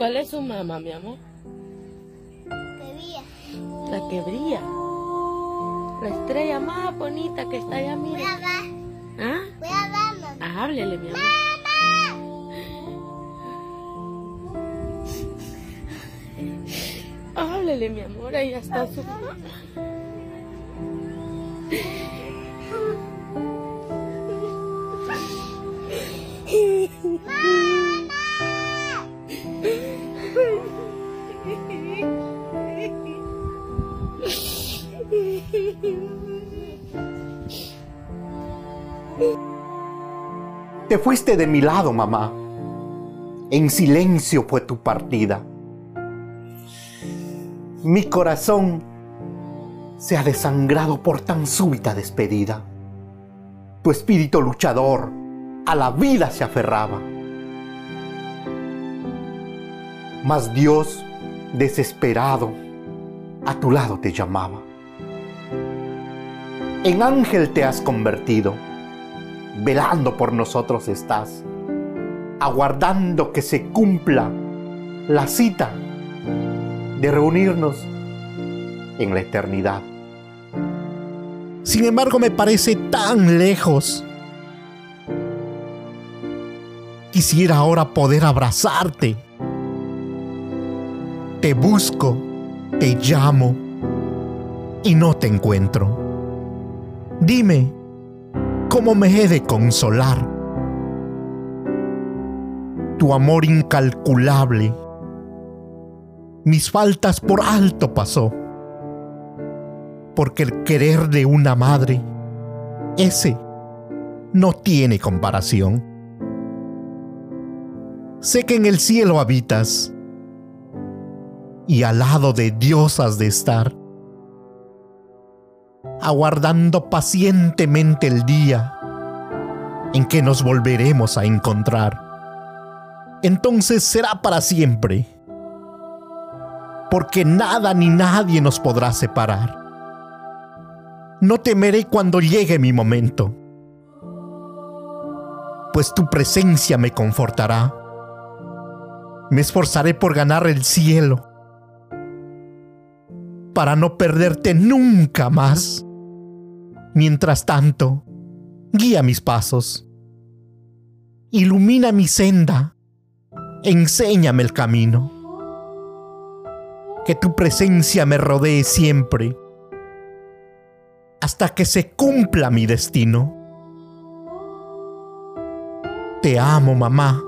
¿Cuál es su mamá, mi amor? Que brilla. La que brilla. La estrella más bonita que está allá, Voy mire. a ver. ¿Ah? Voy a ver, mamá. Háblele, mi amor. Háblele, mi amor. Ahí está su mamá. Te fuiste de mi lado, mamá. En silencio fue tu partida. Mi corazón se ha desangrado por tan súbita despedida. Tu espíritu luchador a la vida se aferraba. Mas Dios, desesperado, a tu lado te llamaba. En ángel te has convertido velando por nosotros estás, aguardando que se cumpla la cita de reunirnos en la eternidad. Sin embargo, me parece tan lejos. Quisiera ahora poder abrazarte. Te busco, te llamo y no te encuentro. Dime, ¿cómo me he de consolar? Tu amor incalculable, mis faltas por alto pasó, porque el querer de una madre, ese no tiene comparación. Sé que en el cielo habitas y al lado de Dios has de estar aguardando pacientemente el día en que nos volveremos a encontrar. Entonces será para siempre, porque nada ni nadie nos podrá separar. No temeré cuando llegue mi momento, pues tu presencia me confortará. Me esforzaré por ganar el cielo, para no perderte nunca más. Mientras tanto, guía mis pasos, ilumina mi senda, enséñame el camino. Que tu presencia me rodee siempre, hasta que se cumpla mi destino. Te amo, mamá.